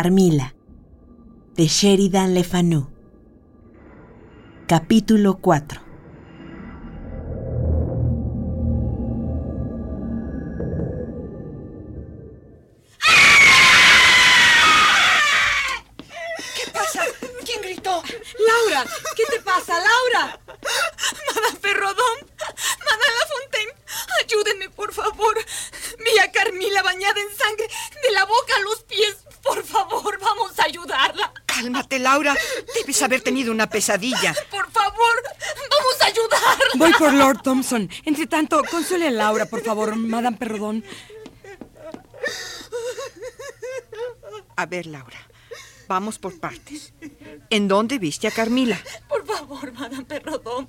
Carmila, de Sheridan Le Fanu. Capítulo 4 haber tenido una pesadilla. Por favor, vamos a ayudarla. Voy por Lord Thompson. Entre tanto, consuele a Laura, por favor, Madame Perrodón. A ver, Laura. Vamos por partes. ¿En dónde viste a Carmila? Por favor, Madame Perrodón.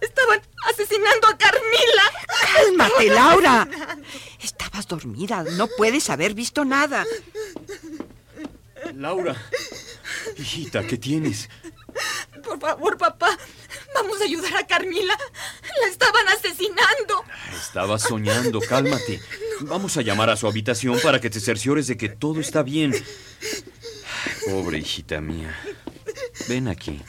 Estaban asesinando a Carmila. Cálmate, Laura. Estabas dormida. No puedes haber visto nada. Laura. Hijita, ¿qué tienes? Por favor, papá. Vamos a ayudar a Carmila. La estaban asesinando. Estaba soñando, cálmate. Vamos a llamar a su habitación para que te cerciores de que todo está bien. Pobre hijita mía. Ven aquí.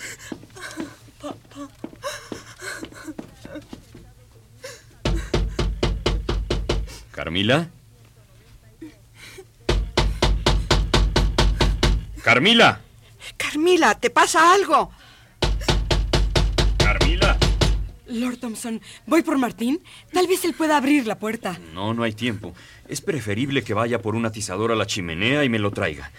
¿Carmila? ¡Carmila! Carmila, ¿te pasa algo? ¡Carmila! Lord Thompson, voy por Martín. Tal vez él pueda abrir la puerta. No, no hay tiempo. Es preferible que vaya por un atizador a la chimenea y me lo traiga.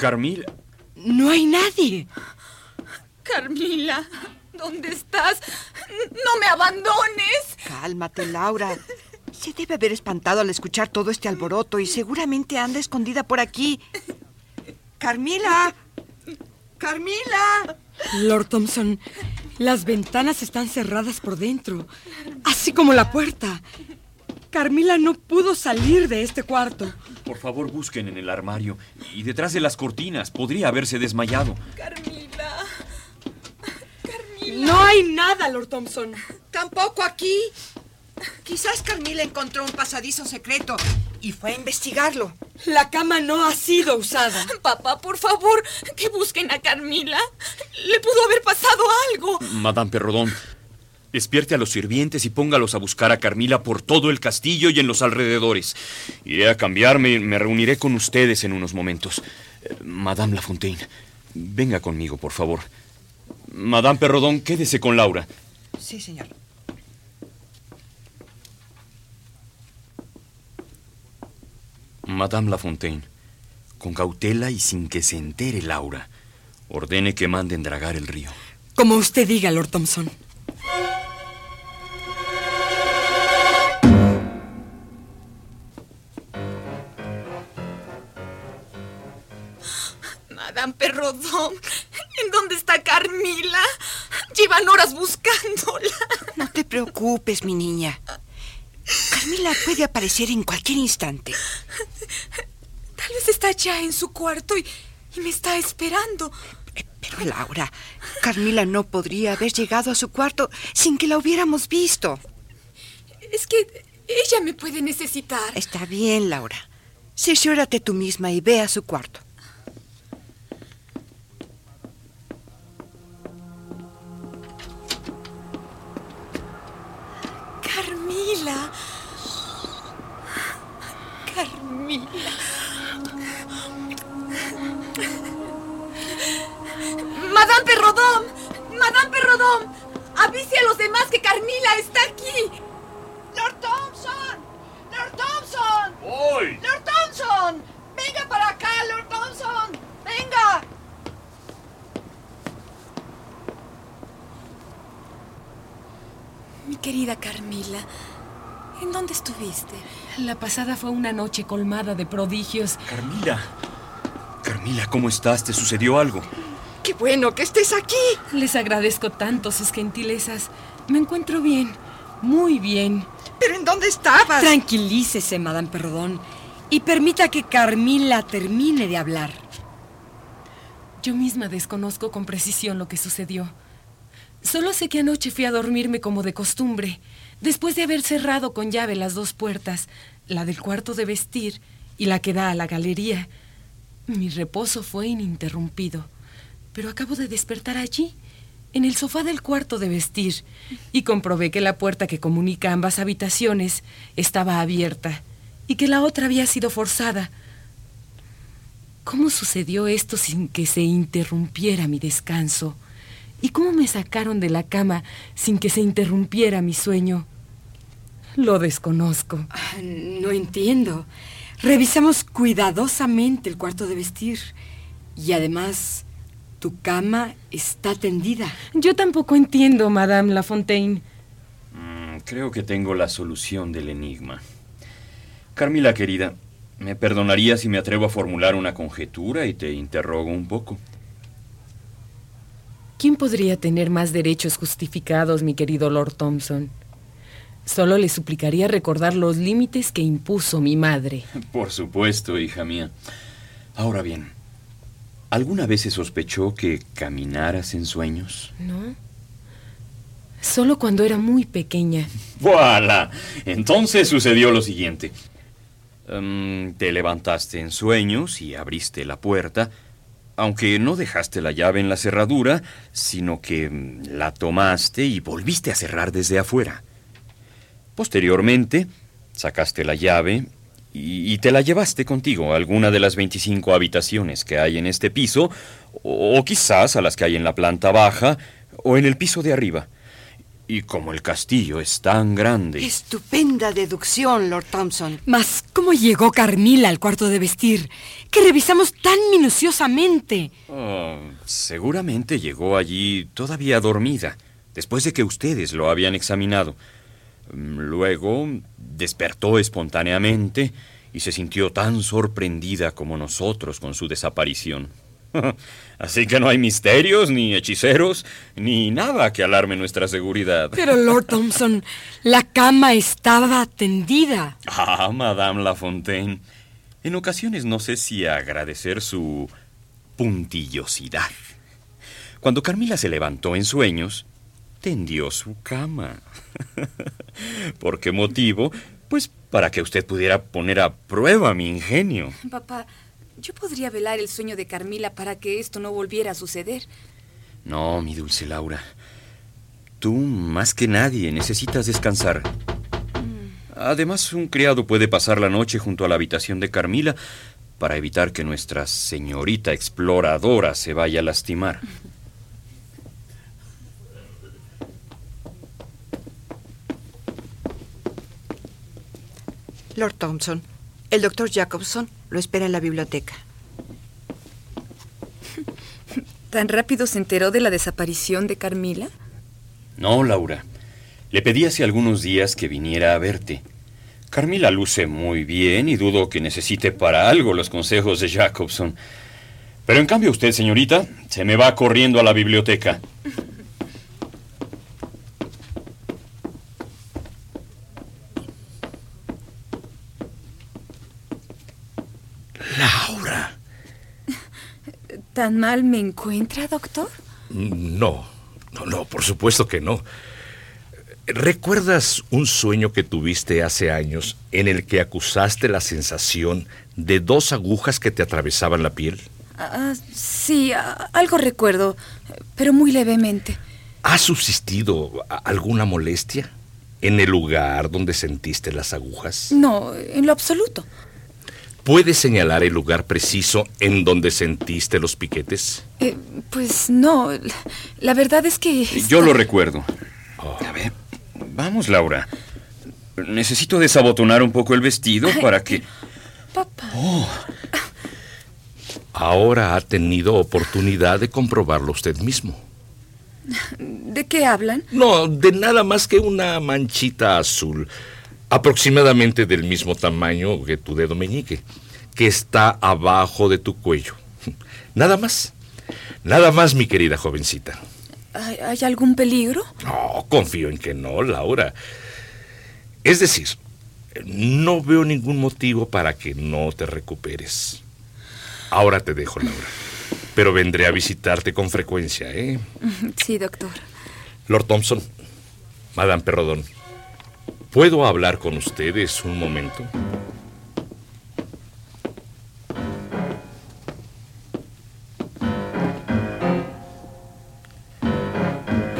Carmila. No hay nadie. Carmila, ¿dónde estás? No me abandones. Cálmate, Laura. Se debe haber espantado al escuchar todo este alboroto y seguramente anda escondida por aquí. Carmila. Carmila. Lord Thompson, las ventanas están cerradas por dentro, así como la puerta. Carmila no pudo salir de este cuarto. Por favor, busquen en el armario y detrás de las cortinas. Podría haberse desmayado. Carmila. Carmila. No hay nada, Lord Thompson. Tampoco aquí. Quizás Carmila encontró un pasadizo secreto y fue a investigarlo. La cama no ha sido usada. Papá, por favor, que busquen a Carmila. Le pudo haber pasado algo. Madame Perrodón, despierte a los sirvientes y póngalos a buscar a Carmila por todo el castillo y en los alrededores. Iré a cambiarme y me reuniré con ustedes en unos momentos. Eh, Madame Lafontaine, venga conmigo, por favor. Madame Perrodón, quédese con Laura. Sí, señor. Madame Lafontaine, con cautela y sin que se entere Laura, ordene que manden dragar el río. Como usted diga, Lord Thompson. ¿En dónde está Carmila? Llevan horas buscándola. No te preocupes, mi niña. Carmila puede aparecer en cualquier instante. Tal vez está ya en su cuarto y, y me está esperando. Pero Laura, Carmila no podría haber llegado a su cuarto sin que la hubiéramos visto. Es que ella me puede necesitar. Está bien, Laura. Cerciórate tú misma y ve a su cuarto. Madame Perrodón. Madame Perrodón. Avise a los demás que Carmila está aquí. Lord Thompson. Lord Thompson. ¡Voy! Lord Thompson. Venga para acá, Lord Thompson. Venga. Mi querida Carmila, ¿en dónde estuviste? La pasada fue una noche colmada de prodigios. Carmila. Carmila, ¿cómo estás? ¿Te sucedió algo? Qué bueno que estés aquí. Les agradezco tanto sus gentilezas. Me encuentro bien, muy bien. ¿Pero en dónde estabas? Tranquilícese, Madame Perdón. y permita que Carmila termine de hablar. Yo misma desconozco con precisión lo que sucedió. Solo sé que anoche fui a dormirme como de costumbre, después de haber cerrado con llave las dos puertas, la del cuarto de vestir y la que da a la galería. Mi reposo fue ininterrumpido, pero acabo de despertar allí, en el sofá del cuarto de vestir, y comprobé que la puerta que comunica ambas habitaciones estaba abierta y que la otra había sido forzada. ¿Cómo sucedió esto sin que se interrumpiera mi descanso? ¿Y cómo me sacaron de la cama sin que se interrumpiera mi sueño? Lo desconozco. Ah, No entiendo. Revisamos cuidadosamente el cuarto de vestir. Y además, tu cama está tendida. Yo tampoco entiendo, Madame Lafontaine. Mm, creo que tengo la solución del enigma. Carmila, querida, ¿me perdonaría si me atrevo a formular una conjetura y te interrogo un poco? ¿Quién podría tener más derechos justificados, mi querido Lord Thompson? Solo le suplicaría recordar los límites que impuso mi madre. Por supuesto, hija mía. Ahora bien, ¿alguna vez se sospechó que caminaras en sueños? ¿No? Solo cuando era muy pequeña. ¡Voilà! Entonces sucedió lo siguiente. Em, te levantaste en sueños y abriste la puerta, aunque no dejaste la llave en la cerradura, sino que mm, la tomaste y volviste a cerrar desde afuera. Posteriormente, sacaste la llave y, y te la llevaste contigo a alguna de las 25 habitaciones que hay en este piso, o, o quizás a las que hay en la planta baja o en el piso de arriba. Y como el castillo es tan grande... Estupenda deducción, Lord Thompson. Mas, ¿cómo llegó Carmila al cuarto de vestir? Que revisamos tan minuciosamente. Oh, seguramente llegó allí todavía dormida, después de que ustedes lo habían examinado. Luego despertó espontáneamente y se sintió tan sorprendida como nosotros con su desaparición. Así que no hay misterios, ni hechiceros, ni nada que alarme nuestra seguridad. Pero, Lord Thompson, la cama estaba tendida. Ah, Madame Lafontaine. En ocasiones no sé si agradecer su puntillosidad. Cuando Carmila se levantó en sueños, tendió su cama. ¿Por qué motivo? Pues para que usted pudiera poner a prueba mi ingenio. Papá, yo podría velar el sueño de Carmila para que esto no volviera a suceder. No, mi dulce Laura. Tú, más que nadie, necesitas descansar. Además, un criado puede pasar la noche junto a la habitación de Carmila para evitar que nuestra señorita exploradora se vaya a lastimar. Lord Thompson, el doctor Jacobson lo espera en la biblioteca. ¿Tan rápido se enteró de la desaparición de Carmila? No, Laura. Le pedí hace algunos días que viniera a verte. Carmila luce muy bien y dudo que necesite para algo los consejos de Jacobson. Pero en cambio usted, señorita, se me va corriendo a la biblioteca. Laura. ¿Tan mal me encuentra, doctor? No, no, no, por supuesto que no. ¿Recuerdas un sueño que tuviste hace años en el que acusaste la sensación de dos agujas que te atravesaban la piel? Ah, sí, ah, algo recuerdo, pero muy levemente. ¿Ha subsistido alguna molestia en el lugar donde sentiste las agujas? No, en lo absoluto. ¿Puedes señalar el lugar preciso en donde sentiste los piquetes? Eh, pues no, la verdad es que... Yo lo recuerdo. A ver, vamos, Laura. Necesito desabotonar un poco el vestido para que... Papá. Ahora ha tenido oportunidad de comprobarlo usted mismo. ¿De qué hablan? No, de nada más que una manchita azul, aproximadamente del mismo tamaño que tu dedo meñique, que está abajo de tu cuello. Nada más. Nada más, mi querida jovencita. ¿Hay, algún peligro? No, confío en que no, Laura. Es decir, No veo ningún motivo para que no te recuperes. Ahora te dejo, Laura. Pero vendré a visitarte con frecuencia, ¿eh? Sí, doctor. Lord Thompson, Madame Perrodón, ¿puedo hablar con ustedes un momento?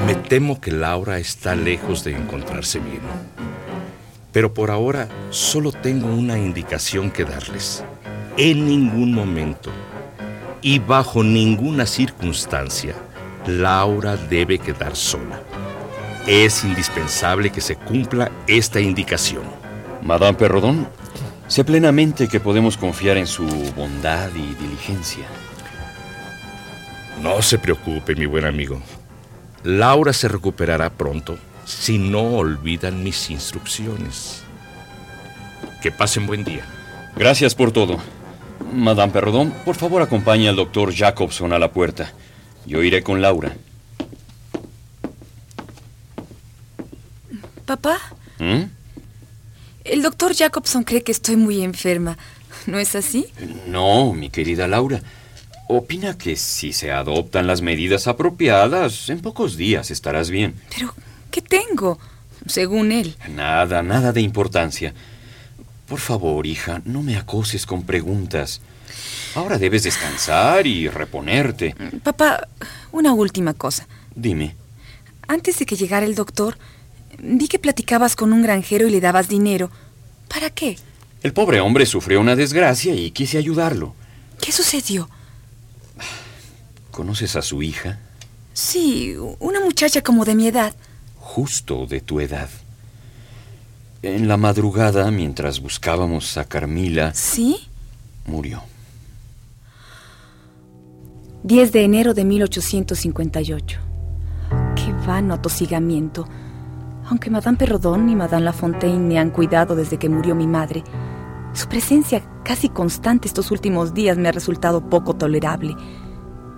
Me temo que Laura está lejos de encontrarse bien. Pero por ahora solo tengo una indicación que darles. En ningún momento y bajo ninguna circunstancia, Laura debe quedar sola. Es indispensable que se cumpla esta indicación. Madame Perrodón, sé plenamente que podemos confiar en su bondad y diligencia. No se preocupe, mi buen amigo. Laura se recuperará pronto si no olvidan mis instrucciones. Que pasen buen día. Gracias por todo. Madame Perrodón, por favor acompañe al doctor Jacobson a la puerta. Yo iré con Laura. ¿Papá? ¿Mm? El doctor Jacobson cree que estoy muy enferma. ¿No es así? No, mi querida Laura. Opina que si se adoptan las medidas apropiadas, en pocos días estarás bien. Pero, ¿qué tengo? Según él. Nada, nada de importancia. Por favor, hija, no me acoses con preguntas. Ahora debes descansar y reponerte. Papá, una última cosa. Dime. Antes de que llegara el doctor, vi que platicabas con un granjero y le dabas dinero. ¿Para qué? El pobre hombre sufrió una desgracia y quise ayudarlo. ¿Qué sucedió? ¿Conoces a su hija? Sí, una muchacha como de mi edad. Justo de tu edad. En la madrugada, mientras buscábamos a Carmila, ¿Sí? murió. 10 de enero de 1858. Qué vano atosigamiento. Aunque Madame Perrodón y Madame Lafontaine me han cuidado desde que murió mi madre, su presencia casi constante estos últimos días me ha resultado poco tolerable.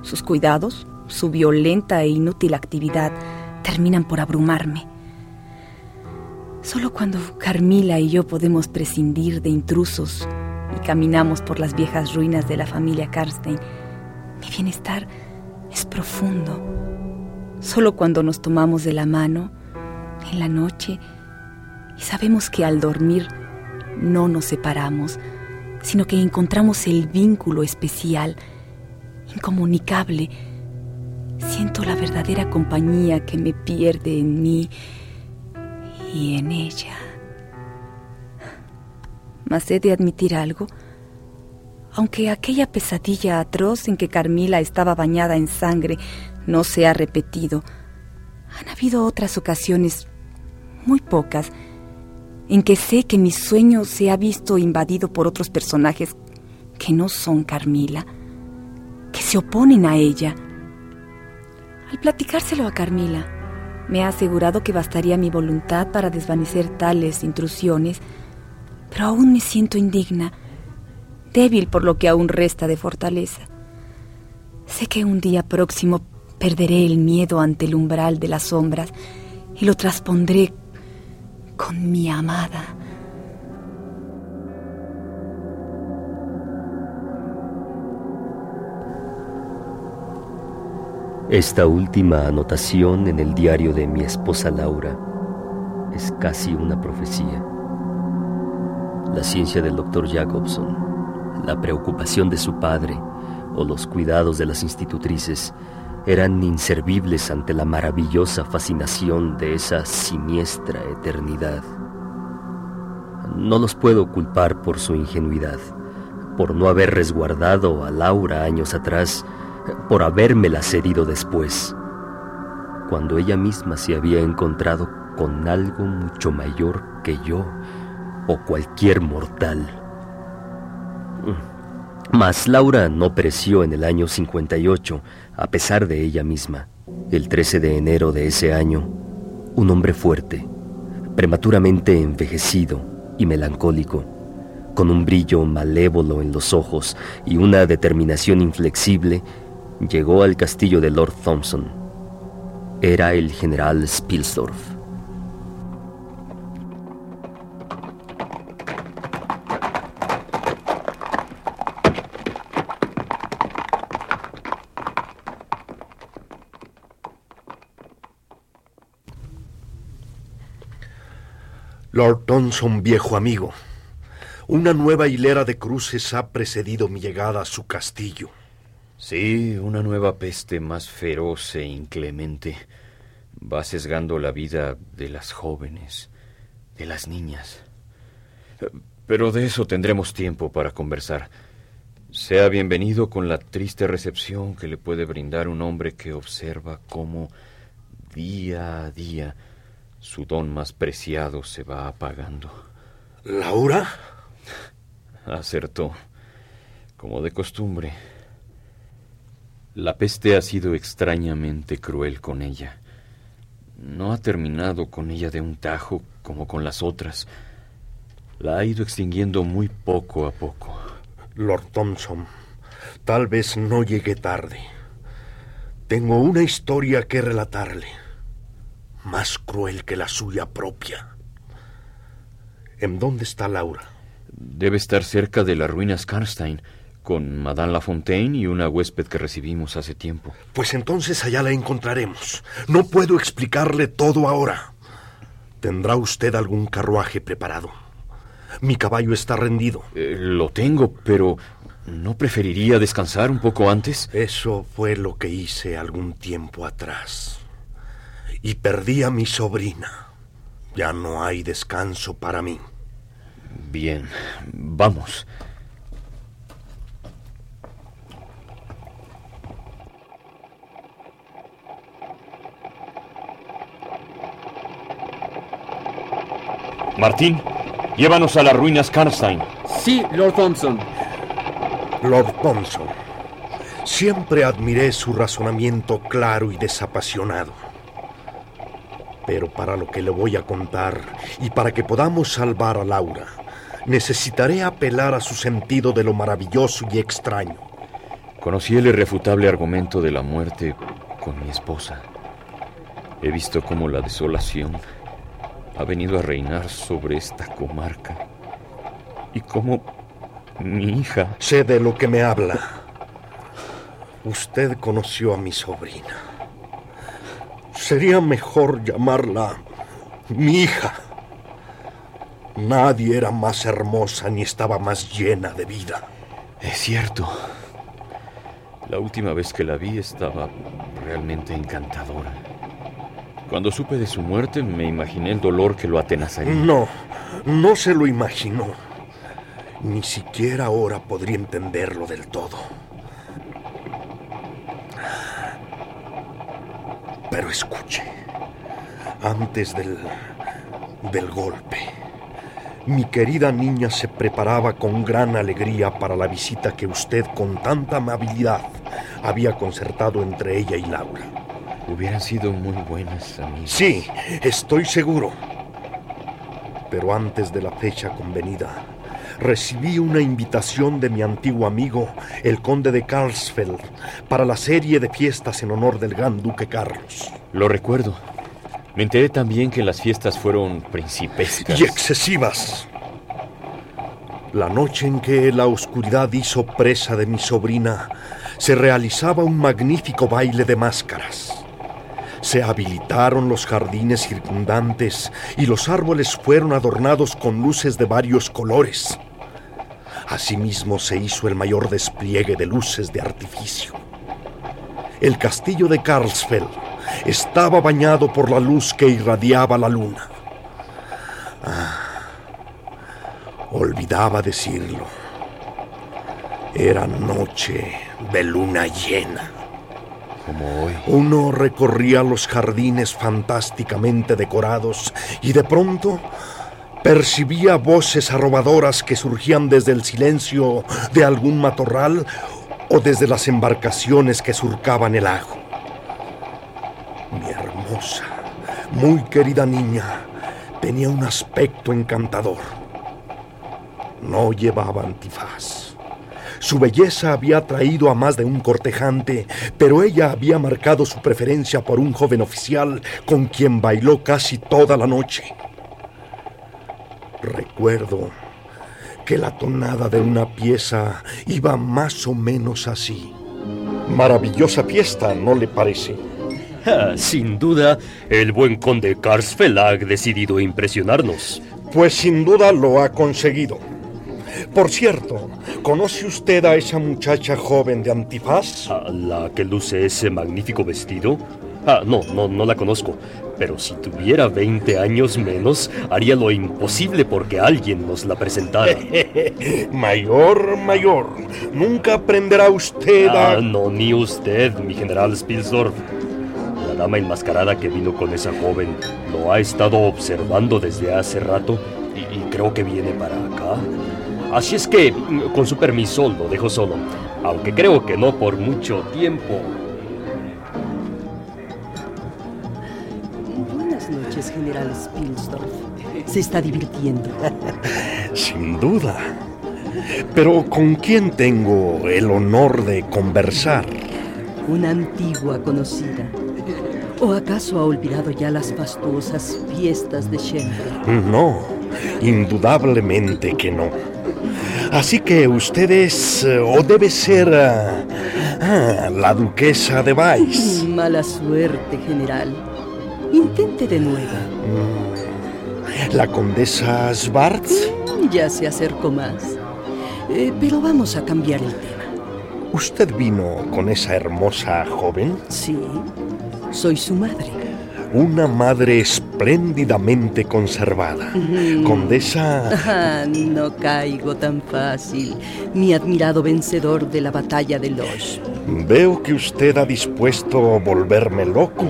Sus cuidados, su violenta e inútil actividad, terminan por abrumarme. Solo cuando Carmila y yo podemos prescindir de intrusos y caminamos por las viejas ruinas de la familia Karstein, mi bienestar es profundo. Solo cuando nos tomamos de la mano, en la noche, y sabemos que al dormir no nos separamos, sino que encontramos el vínculo especial, incomunicable, siento la verdadera compañía que me pierde en mí y en ella. Mas he de admitir algo. Aunque aquella pesadilla atroz en que Carmila estaba bañada en sangre no se ha repetido, han habido otras ocasiones, muy pocas, en que sé que mi sueño se ha visto invadido por otros personajes que no son Carmila, que se oponen a ella. Al platicárselo a Carmila, me ha asegurado que bastaría mi voluntad para desvanecer tales intrusiones, pero aún me siento indigna, débil por lo que aún resta de fortaleza. Sé que un día próximo perderé el miedo ante el umbral de las sombras y lo traspondré con mi amada. Esta última anotación en el diario de mi esposa Laura es casi una profecía. La ciencia del doctor Jacobson, la preocupación de su padre o los cuidados de las institutrices eran inservibles ante la maravillosa fascinación de esa siniestra eternidad. No los puedo culpar por su ingenuidad, por no haber resguardado a Laura años atrás, por habérmela cedido después, cuando ella misma se había encontrado con algo mucho mayor que yo o cualquier mortal. Mas Laura no pereció en el año 58, a pesar de ella misma. El 13 de enero de ese año, un hombre fuerte, prematuramente envejecido y melancólico, con un brillo malévolo en los ojos y una determinación inflexible, llegó al castillo de Lord Thompson. Era el general Spilsdorf. Lord Thompson, viejo amigo, una nueva hilera de cruces ha precedido mi llegada a su castillo. Sí, una nueva peste más feroz e inclemente va sesgando la vida de las jóvenes, de las niñas. Pero de eso tendremos tiempo para conversar. Sea bienvenido con la triste recepción que le puede brindar un hombre que observa cómo día a día su don más preciado se va apagando. ¿Laura? Acertó, como de costumbre. La peste ha sido extrañamente cruel con ella. No ha terminado con ella de un tajo como con las otras. La ha ido extinguiendo muy poco a poco. Lord Thompson, tal vez no llegue tarde. Tengo una historia que relatarle, más cruel que la suya propia. ¿En dónde está Laura? Debe estar cerca de las ruinas Karnstein, con Madame Lafontaine y una huésped que recibimos hace tiempo. Pues entonces allá la encontraremos. No puedo explicarle todo ahora. ¿Tendrá usted algún carruaje preparado? Mi caballo está rendido. Eh, lo tengo, pero ¿no preferiría descansar un poco antes? Eso fue lo que hice algún tiempo atrás. Y perdí a mi sobrina. Ya no hay descanso para mí. Bien, vamos. Martín, llévanos a las ruinas Karnstein. Sí, Lord Thompson. Lord Thompson, siempre admiré su razonamiento claro y desapasionado. Pero para lo que le voy a contar y para que podamos salvar a Laura, necesitaré apelar a su sentido de lo maravilloso y extraño. Conocí el irrefutable argumento de la muerte con mi esposa. He visto cómo la desolación ha venido a reinar sobre esta comarca y cómo mi hija... Sé de lo que me habla. Usted conoció a mi sobrina. Sería mejor llamarla mi hija. Nadie era más hermosa ni estaba más llena de vida. Es cierto. La última vez que la vi estaba realmente encantadora. Cuando supe de su muerte me imaginé el dolor que lo atenazaría. No, no se lo imaginó. Ni siquiera ahora podría entenderlo del todo. Pero escuche, antes del, del golpe, mi querida niña se preparaba con gran alegría para la visita que usted con tanta amabilidad había concertado entre ella y Laura. Hubieran sido muy buenas amigas. Sí, estoy seguro. Pero antes de la fecha convenida, recibí una invitación de mi antiguo amigo, el conde de Karlsfeld, para la serie de fiestas en honor del gran duque Carlos. Lo recuerdo. Me enteré también que las fiestas fueron principescas. Y excesivas. La noche en que la oscuridad hizo presa de mi sobrina, se realizaba un magnífico baile de máscaras. Se habilitaron los jardines circundantes y los árboles fueron adornados con luces de varios colores. Asimismo se hizo el mayor despliegue de luces de artificio. El castillo de Karlsfeld estaba bañado por la luz que irradiaba la luna. Ah, olvidaba decirlo. Era noche de luna llena. Como hoy. Uno recorría los jardines fantásticamente decorados y de pronto percibía voces arrobadoras que surgían desde el silencio de algún matorral o desde las embarcaciones que surcaban el lago. Mi hermosa, muy querida niña tenía un aspecto encantador. No llevaba antifaz. Su belleza había atraído a más de un cortejante, pero ella había marcado su preferencia por un joven oficial con quien bailó casi toda la noche. Recuerdo que la tonada de una pieza iba más o menos así. Maravillosa fiesta, ¿no le parece? Ah, sin duda, el buen conde Karsfeld ha decidido impresionarnos. Pues sin duda lo ha conseguido. Por cierto, ¿conoce usted a esa muchacha joven de antifaz? ¿A ¿La que luce ese magnífico vestido? Ah, no, no, no la conozco. Pero si tuviera 20 años menos, haría lo imposible porque alguien nos la presentara. mayor, mayor, nunca aprenderá usted a... Ah, no, ni usted, mi general Spilsdorf. La dama enmascarada que vino con esa joven lo ha estado observando desde hace rato y, y creo que viene para acá. Así es que, con su permiso, lo dejo solo. Aunque creo que no por mucho tiempo. General Spilsdorf. Se está divirtiendo. Sin duda. Pero ¿con quién tengo el honor de conversar? Una antigua conocida. ¿O acaso ha olvidado ya las fastuosas fiestas de Schemberg? No, indudablemente que no. Así que usted es, o debe ser, ah, ah, la duquesa de Weiss. Mala suerte, general. Intente de nuevo. Mm, ¿La condesa Schwartz? Ya se acercó más. Eh, pero vamos a cambiar el tema. ¿Usted vino con esa hermosa joven? Sí, soy su madre. Una madre espléndidamente conservada. Condesa... Ah, no caigo tan fácil, mi admirado vencedor de la batalla de Loche. Veo que usted ha dispuesto volverme loco.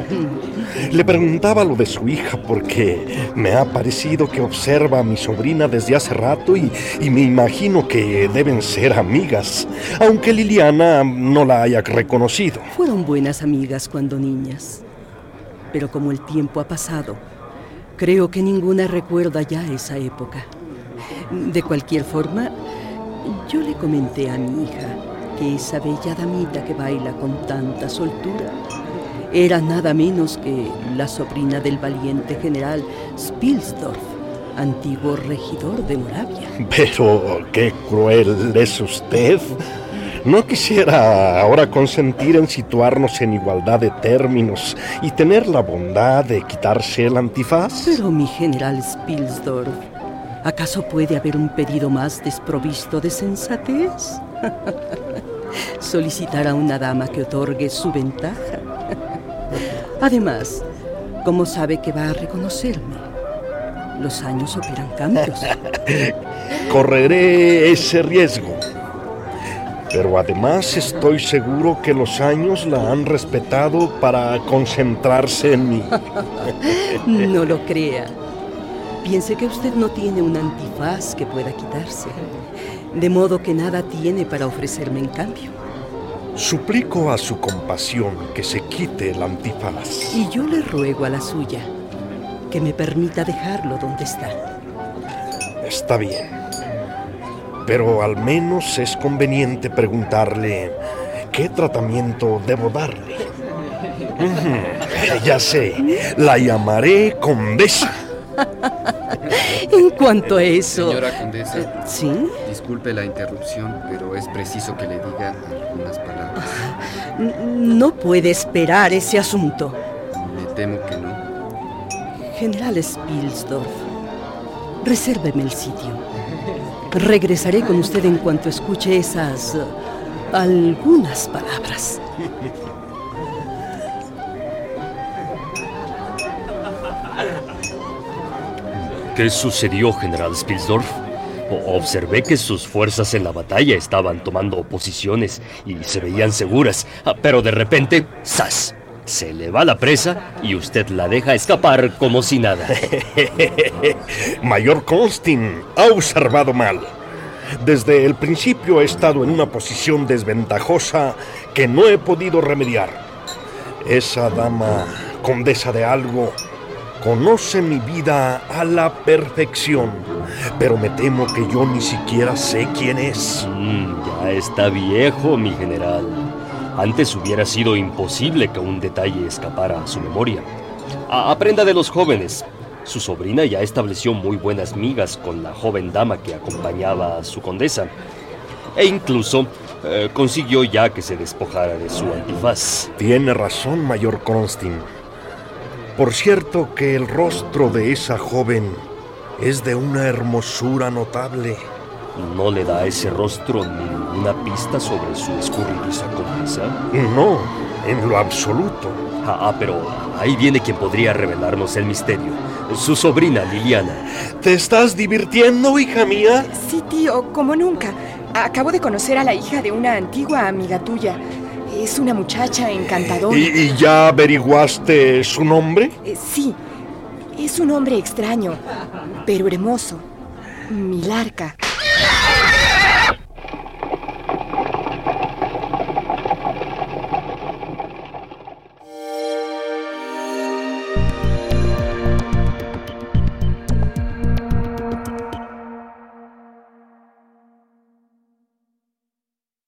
Le preguntaba lo de su hija porque me ha parecido que observa a mi sobrina desde hace rato y, y me imagino que deben ser amigas, aunque Liliana no la haya reconocido. Fueron buenas amigas cuando niñas. Pero como el tiempo ha pasado, creo que ninguna recuerda ya esa época. De cualquier forma, yo le comenté a mi hija que esa bella damita que baila con tanta soltura era nada menos que la sobrina del valiente general Spilsdorf, antiguo regidor de Moravia. Pero qué cruel es usted. No quisiera ahora consentir en situarnos en igualdad de términos y tener la bondad de quitarse el antifaz. Pero mi general Spilsdorf, ¿acaso puede haber un pedido más desprovisto de sensatez? Solicitar a una dama que otorgue su ventaja. Además, ¿cómo sabe que va a reconocerme? Los años operan cambios. Correré ese riesgo. Pero además estoy seguro que los años la han respetado para concentrarse en mí. no lo crea. Piense que usted no tiene un antifaz que pueda quitarse. De modo que nada tiene para ofrecerme en cambio. Suplico a su compasión que se quite el antifaz. Y yo le ruego a la suya que me permita dejarlo donde está. Está bien. Pero al menos es conveniente preguntarle qué tratamiento debo darle. Ya sé, la llamaré condesa. En cuanto a eso... Señora condesa. Eh, ¿Sí? Disculpe la interrupción, pero es preciso que le diga algunas palabras. No puede esperar ese asunto. Me temo que no. General Spilsdorf, resérveme el sitio. Regresaré con usted en cuanto escuche esas... eh, algunas palabras. ¿Qué sucedió, general Spilsdorf? Observé que sus fuerzas en la batalla estaban tomando posiciones y se veían seguras, ah, pero de repente, ¡zas! Se le va la presa y usted la deja escapar como si nada. Mayor Constin ha observado mal. Desde el principio he estado en una posición desventajosa que no he podido remediar. Esa dama, condesa de algo, conoce mi vida a la perfección, pero me temo que yo ni siquiera sé quién es. Mm, ya está viejo, mi general. Antes hubiera sido imposible que un detalle escapara a su memoria. A- aprenda de los jóvenes. Su sobrina ya estableció muy buenas migas con la joven dama que acompañaba a su condesa. E incluso eh, consiguió ya que se despojara de su antifaz. Tiene razón, Mayor Constin. Por cierto que el rostro de esa joven Es de una hermosura notable. ¿No le da a ese rostro ninguna pista sobre su escurridiza condesa? No, en lo absoluto. Ah, pero ahí viene quien podría revelarnos el misterio. Su sobrina Liliana. ¿Te estás divirtiendo, hija mía? Sí, tío, como nunca. Acabo de conocer a la hija de una antigua amiga tuya. Es una muchacha encantadora. ¿Y, y ya averiguaste su nombre? Eh, sí, es un hombre extraño, pero hermoso. Milarca.